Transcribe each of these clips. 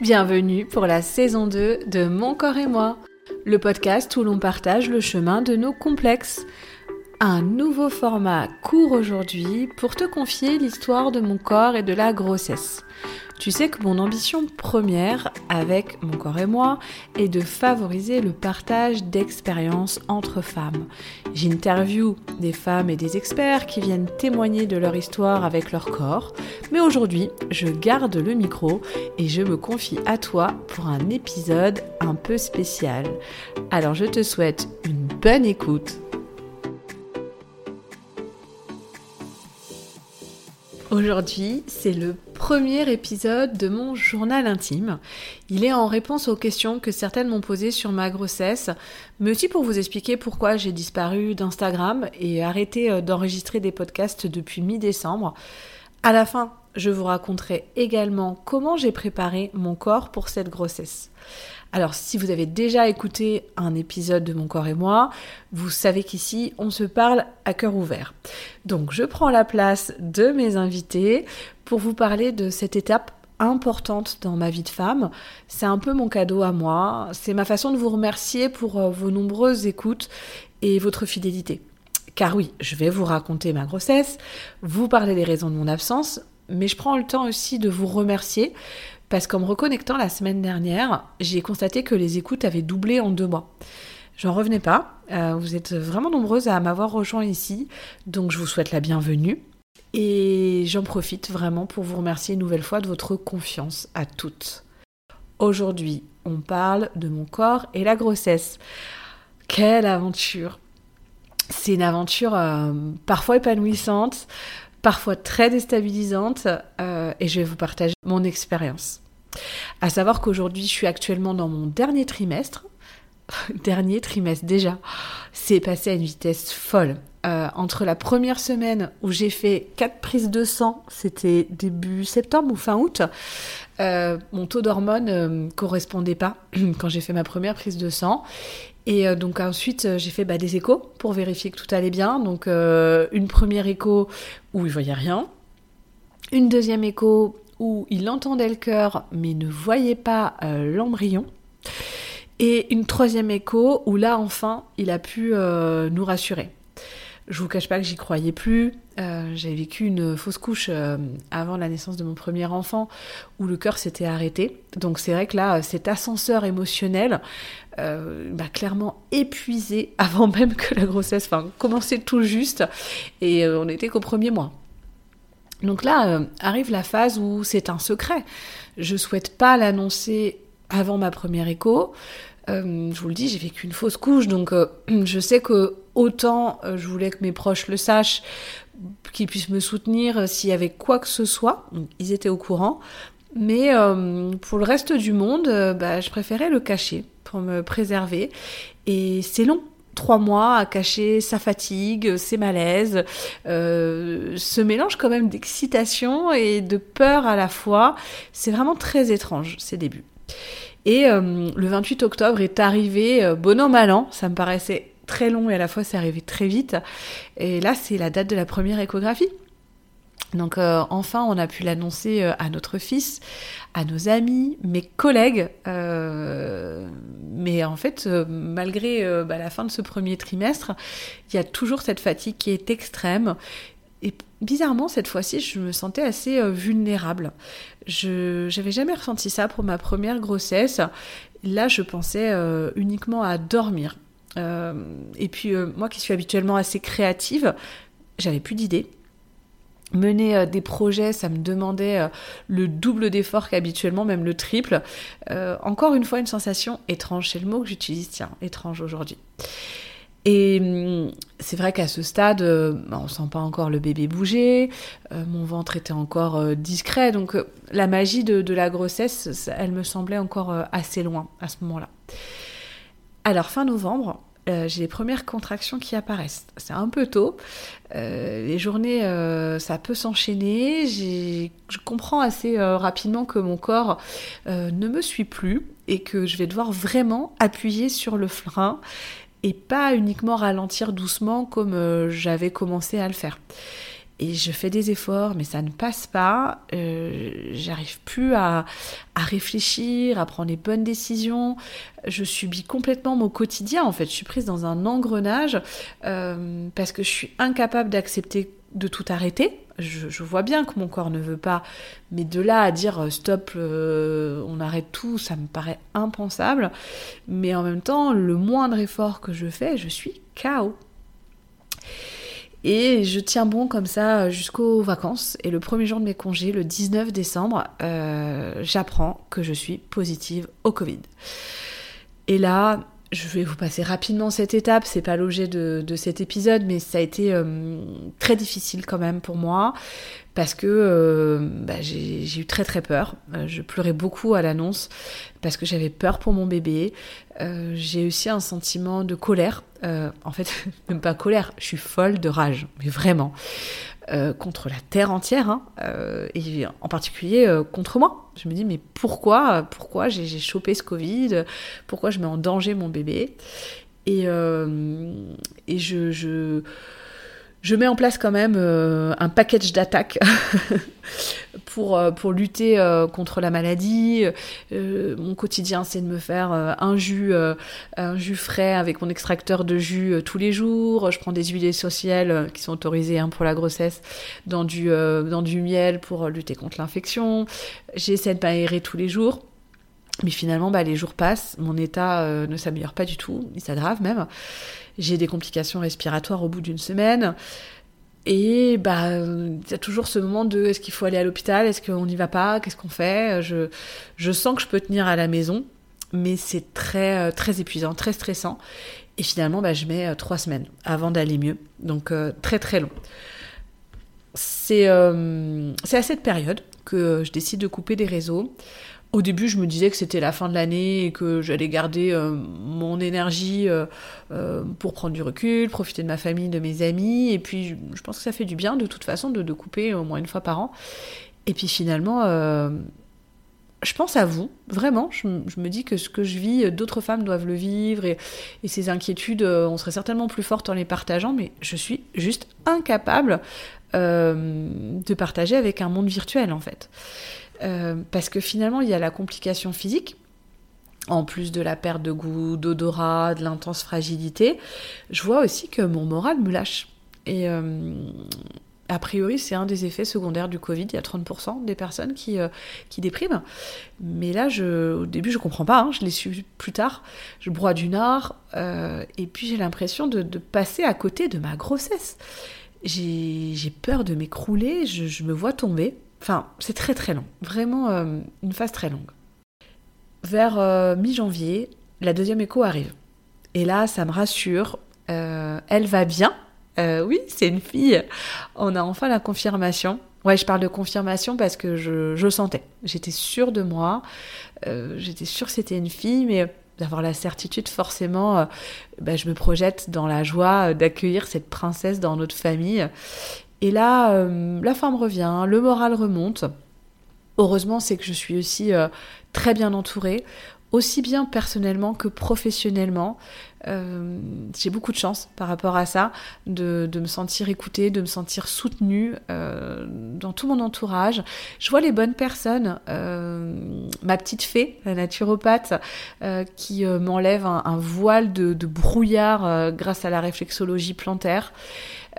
Bienvenue pour la saison 2 de Mon corps et moi, le podcast où l'on partage le chemin de nos complexes. Un nouveau format court aujourd'hui pour te confier l'histoire de mon corps et de la grossesse. Tu sais que mon ambition première avec mon corps et moi est de favoriser le partage d'expériences entre femmes. J'interview des femmes et des experts qui viennent témoigner de leur histoire avec leur corps, mais aujourd'hui je garde le micro et je me confie à toi pour un épisode un peu spécial. Alors je te souhaite une bonne écoute. Aujourd'hui, c'est le premier épisode de mon journal intime. Il est en réponse aux questions que certaines m'ont posées sur ma grossesse, mais aussi pour vous expliquer pourquoi j'ai disparu d'Instagram et arrêté euh, d'enregistrer des podcasts depuis mi-décembre. À la fin, je vous raconterai également comment j'ai préparé mon corps pour cette grossesse. Alors si vous avez déjà écouté un épisode de Mon corps et moi, vous savez qu'ici on se parle à cœur ouvert. Donc je prends la place de mes invités pour vous parler de cette étape importante dans ma vie de femme. C'est un peu mon cadeau à moi, c'est ma façon de vous remercier pour euh, vos nombreuses écoutes et votre fidélité. Car oui, je vais vous raconter ma grossesse, vous parler des raisons de mon absence, mais je prends le temps aussi de vous remercier parce qu'en me reconnectant la semaine dernière, j'ai constaté que les écoutes avaient doublé en deux mois. J'en revenais pas. Euh, vous êtes vraiment nombreuses à m'avoir rejoint ici, donc je vous souhaite la bienvenue. Et j'en profite vraiment pour vous remercier une nouvelle fois de votre confiance à toutes. Aujourd'hui, on parle de mon corps et la grossesse. Quelle aventure C'est une aventure euh, parfois épanouissante, parfois très déstabilisante, euh, et je vais vous partager mon expérience. À savoir qu'aujourd'hui, je suis actuellement dans mon dernier trimestre. dernier trimestre déjà. C'est passé à une vitesse folle. Euh, entre la première semaine où j'ai fait 4 prises de sang, c'était début septembre ou fin août, euh, mon taux d'hormones ne correspondait pas quand j'ai fait ma première prise de sang. Et euh, donc ensuite, euh, j'ai fait bah, des échos pour vérifier que tout allait bien. Donc euh, une première écho où il voyait rien. Une deuxième écho où il entendait le cœur mais ne voyait pas l'embryon. Et une troisième écho où là enfin il a pu nous rassurer. Je vous cache pas que j'y croyais plus. Euh, j'ai vécu une fausse couche euh, avant la naissance de mon premier enfant où le cœur s'était arrêté. Donc c'est vrai que là, cet ascenseur émotionnel, euh, clairement épuisé avant même que la grossesse, enfin, commençait tout juste et on n'était qu'au premier mois. Donc là arrive la phase où c'est un secret. Je souhaite pas l'annoncer avant ma première écho. je vous le dis, j'ai vécu une fausse couche, donc je sais que autant je voulais que mes proches le sachent qu'ils puissent me soutenir euh, s'il y avait quoi que ce soit. ils étaient au courant. Mais euh, pour le reste du monde, euh, bah, je préférais le cacher pour me préserver. Et c'est long, trois mois à cacher sa fatigue, ses malaises, ce mélange quand même d'excitation et de peur à la fois. C'est vraiment très étrange ces débuts. Et le 28 octobre est arrivé, bon an mal an, ça me paraissait très long et à la fois c'est arrivé très vite. Et là, c'est la date de la première échographie. Donc euh, enfin, on a pu l'annoncer euh, à notre fils, à nos amis, mes collègues. Euh, mais en fait, malgré bah, la fin de ce premier trimestre, il y a toujours cette fatigue qui est extrême. Et bizarrement, cette fois-ci, je me sentais assez vulnérable. Je n'avais jamais ressenti ça pour ma première grossesse. Là, je pensais uniquement à dormir. Euh, et puis euh, moi qui suis habituellement assez créative, j'avais plus d'idées. Mener euh, des projets, ça me demandait le double d'effort qu'habituellement, même le triple. encore une fois, une sensation étrange, c'est le mot que j'utilise, tiens, étrange aujourd'hui. Et hum, c'est vrai qu'à ce stade, bah, on sent pas encore le bébé bouger, mon ventre était encore discret, donc la magie de, de, la grossesse, elle me semblait encore assez loin à ce moment-là. Alors fin novembre, euh, j'ai les premières contractions qui apparaissent. C'est un peu tôt. Euh, les journées, euh, ça peut s'enchaîner. Je comprends assez rapidement que mon corps ne me suit plus et que je vais devoir vraiment appuyer sur le frein et pas uniquement ralentir doucement comme j'avais commencé à le faire. Et je fais des efforts, mais ça ne passe pas. Euh, J'arrive plus à, réfléchir, à prendre les bonnes décisions. Je subis complètement mon quotidien. En fait, je suis prise dans un engrenage euh, parce que je suis incapable d'accepter de tout arrêter. Je, vois bien que mon corps ne veut pas, mais de là à dire euh, stop, on arrête tout, ça me paraît impensable. Mais en même temps, le moindre effort que je fais, je suis KO. Et je tiens bon comme ça jusqu'aux vacances. Et le premier jour de mes congés, le 19 décembre, euh, j'apprends que je suis positive au Covid. Et là, je vais vous passer rapidement cette étape, c'est pas l'objet de, de, cet épisode, mais ça a été euh, très difficile quand même pour moi parce que euh, bah, j'ai eu très très peur. Euh, je pleurais beaucoup à l'annonce parce que j'avais peur pour mon bébé. J'ai aussi un sentiment de colère. En fait, même pas colère, je suis folle de rage, mais vraiment. Euh, contre la terre entière, hein, et en particulier contre moi. Je me dis, mais pourquoi, pourquoi j'ai chopé ce Covid? Pourquoi je mets en danger mon bébé? Et, et je, je je mets en place quand même euh, un package d'attaques pour, euh, pour lutter euh, contre la maladie. mon quotidien, c'est de me faire un jus, un jus frais avec mon extracteur de jus tous les jours. Je prends des huiles essentielles qui sont autorisées hein, pour la grossesse dans du, dans du miel pour lutter contre l'infection. J'essaie de m'aérer tous les jours. Mais finalement, bah, les jours passent, mon état ne s'améliore pas du tout, il s'aggrave même. J'ai des complications respiratoires au bout d'une semaine. Et bah, il y a toujours ce moment de est-ce qu'il faut aller à l'hôpital, est-ce qu'on n'y va pas, qu'est-ce qu'on fait? Je, je sens que je peux tenir à la maison, mais c'est très, très épuisant, très stressant. Et finalement, bah, je mets euh, trois semaines avant d'aller mieux. Donc euh, très très long. C'est euh, à cette période que je décide de couper des réseaux. Au début, je me disais que c'était la fin de l'année et que j'allais garder euh, mon énergie euh, euh, pour prendre du recul, profiter de ma famille, de mes amis. Et puis, je pense que ça fait du bien de toute façon de, couper au moins une fois par an. Et puis finalement, je pense à vous, vraiment. Je, me dis que ce que je vis, d'autres femmes doivent le vivre. Et, et ces inquiétudes, on serait certainement plus fortes en les partageant. Mais je suis juste incapable de partager avec un monde virtuel, en fait. Euh, parce que finalement, il y a la complication physique, en plus de la perte de goût, d'odorat, de l'intense fragilité. Je vois aussi que mon moral me lâche. Et euh, a priori, c'est un des effets secondaires du Covid. Il y a 30% des personnes qui, euh, qui dépriment. Mais là, je, au début, je comprends pas. Hein, je l'ai su plus tard. Je broie du nord. et puis, j'ai l'impression de, passer à côté de ma grossesse. J'ai peur de m'écrouler. Je me vois tomber. Enfin, c'est très très long. Vraiment euh, une phase très longue. Vers euh, mi-janvier, la deuxième écho arrive. Et là, ça me rassure. Euh, elle va bien. oui, c'est une fille. On a enfin la confirmation. Ouais, je parle de confirmation parce que je, je sentais. J'étais sûre de moi. J'étais sûre que c'était une fille, mais d'avoir la certitude, forcément, bah, je me projette dans la joie d'accueillir cette princesse dans notre famille. Et là, euh, la forme revient, le moral remonte. Heureusement, c'est que je suis aussi euh, très bien entourée, aussi bien personnellement que professionnellement. Euh, j'ai beaucoup de chance par rapport à ça, de, me sentir écoutée, de me sentir soutenue euh, dans tout mon entourage. Je vois les bonnes personnes, euh, ma petite fée, la naturopathe, qui m'enlève un, voile de, brouillard grâce à la réflexologie plantaire.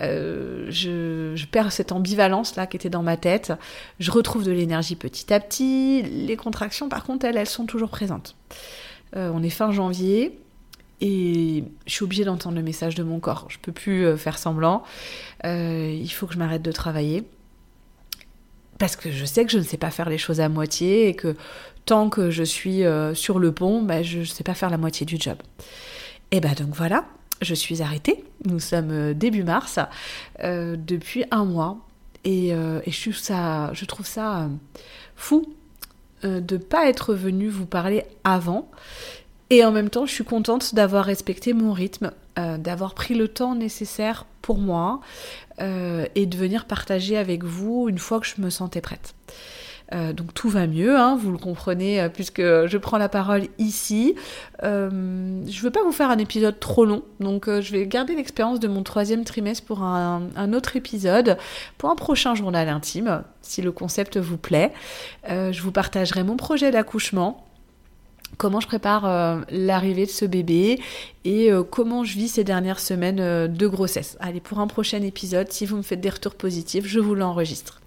Je, perds cette ambivalence là qui était dans ma tête. Je retrouve de l'énergie petit à petit. Les contractions, par contre, elles, sont toujours présentes. On est fin janvier et je suis obligée d'entendre le message de mon corps. Je peux plus euh, faire semblant. il faut que je m'arrête de travailler parce que je sais que je ne sais pas faire les choses à moitié et que tant que je suis sur le pont, bah, je ne sais pas faire la moitié du job. Et bah donc voilà, je suis arrêtée. Nous sommes euh, début mars, euh, depuis un mois. Et, euh, et, je, trouve ça, je trouve ça euh, fou euh, de pas être venue vous parler avant. Et en même temps, je suis contente d'avoir respecté mon rythme, euh, d'avoir pris le temps nécessaire pour moi et de venir partager avec vous une fois que je me sentais prête. Euh, donc tout va mieux, hein, vous le comprenez, euh, puisque je prends la parole ici. Euh, je ne veux pas vous faire un épisode trop long, donc je vais garder l'expérience de mon troisième trimestre pour un, autre épisode, pour un prochain journal intime, si le concept vous plaît. je vous partagerai mon projet d'accouchement comment je prépare l'arrivée de ce bébé et comment je vis ces dernières semaines de grossesse. Allez, pour un prochain épisode, si vous me faites des retours positifs, je vous l'enregistre.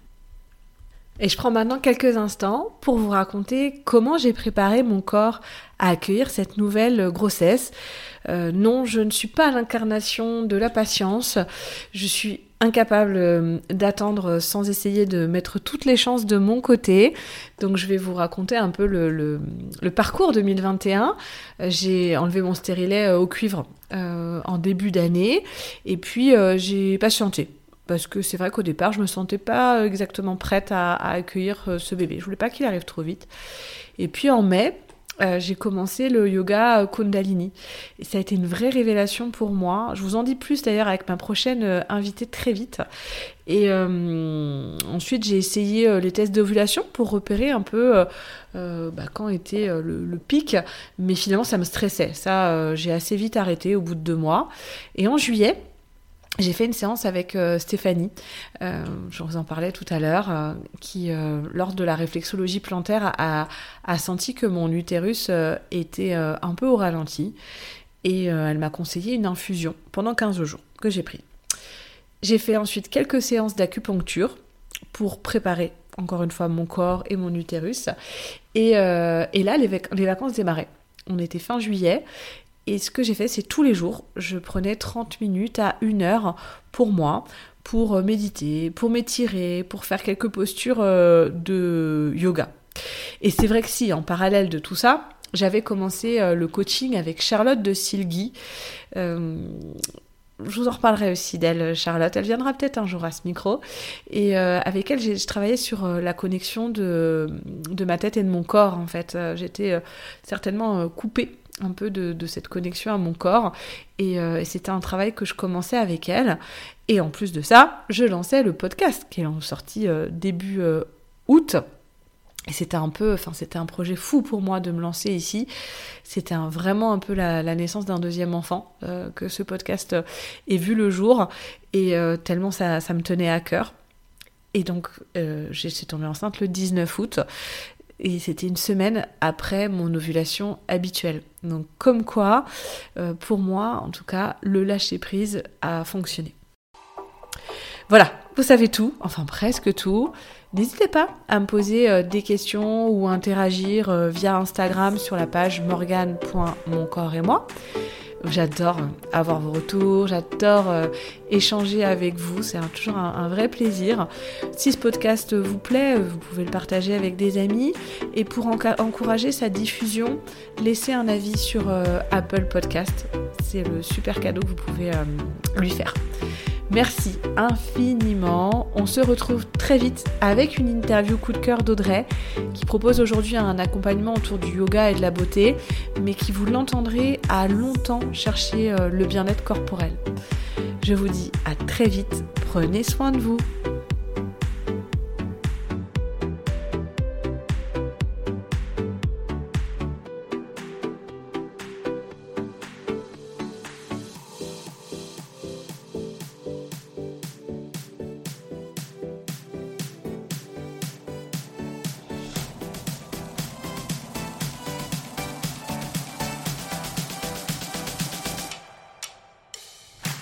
Et je prends maintenant quelques instants pour vous raconter comment j'ai préparé mon corps à accueillir cette nouvelle grossesse. Euh, non, je ne suis pas l'incarnation de la patience. Je suis incapable euh, d'attendre sans essayer de mettre toutes les chances de mon côté. Donc je vais vous raconter un peu le, parcours 2021. J'ai enlevé mon stérilet euh, au cuivre en début d'année et puis j'ai patienté parce que c'est vrai qu'au départ, je me sentais pas exactement prête à, accueillir euh, ce bébé. Je voulais pas qu'il arrive trop vite. Et puis en mai, euh, j'ai commencé le yoga Kundalini. Et ça a été une vraie révélation pour moi. Je vous en dis plus d'ailleurs avec ma prochaine euh, invitée très vite. Et ensuite, j'ai essayé les tests d'ovulation pour repérer un peu bah, quand était le, le, pic. Mais finalement, ça me stressait. Ça, j'ai assez vite arrêté au bout de deux mois. Et en juillet, j'ai fait une séance avec euh, Stéphanie, euh, je vous en parlais tout à l'heure, euh, qui, lors de la réflexologie plantaire, a, senti que mon utérus était un peu au ralenti. Et elle m'a conseillé une infusion pendant 15 jours que j'ai pris. J'ai fait ensuite quelques séances d'acupuncture pour préparer encore une fois mon corps et mon utérus. Et, et là, les, les vacances démarraient. On était fin juillet et ce que j'ai fait, c'est tous les jours, je prenais 30 minutes à une heure pour moi, pour euh, méditer, pour m'étirer, pour faire quelques postures euh, de yoga. Et c'est vrai que si, en parallèle de tout ça, j'avais commencé euh, le coaching avec Charlotte de Silgui. je vous en reparlerai aussi d'elle, Charlotte. Elle viendra peut-être un jour à ce micro. Et avec elle, j'ai travaillé sur la connexion de, de, ma tête et de mon corps, en fait. J'étais certainement coupée un peu de, cette connexion à mon corps. Euh, et, c'était un travail que je commençais avec elle. Et en plus de ça, je lançais le podcast qui est sorti euh, début euh, août. Et c'était un peu, enfin c'était un projet fou pour moi de me lancer ici. C'était vraiment un peu la, naissance d'un deuxième enfant que ce podcast ait vu le jour et tellement ça, ça, me tenait à cœur. Et donc j'ai suis tombée enceinte le 19 août et c'était une semaine après mon ovulation habituelle. Donc comme quoi, euh, pour moi en tout cas, le lâcher prise a fonctionné. Voilà, vous savez tout, enfin presque tout. N'hésitez pas à me poser euh, des questions ou interagir euh, via Instagram sur la page morgane.moncorps et moi. J'adore avoir vos retours, j'adore euh, échanger avec vous, c'est toujours un, vrai plaisir. Si ce podcast vous plaît, vous pouvez le partager avec des amis et pour encourager sa diffusion, laissez un avis sur euh, Apple Podcast. C'est le super cadeau que vous pouvez euh, lui faire. Merci infiniment. On se retrouve très vite avec une interview coup de cœur d'Audrey qui propose aujourd'hui un accompagnement autour du yoga et de la beauté, mais qui vous l'entendrez a longtemps cherché euh, le bien-être corporel. Je vous dis à très vite. Prenez soin de vous.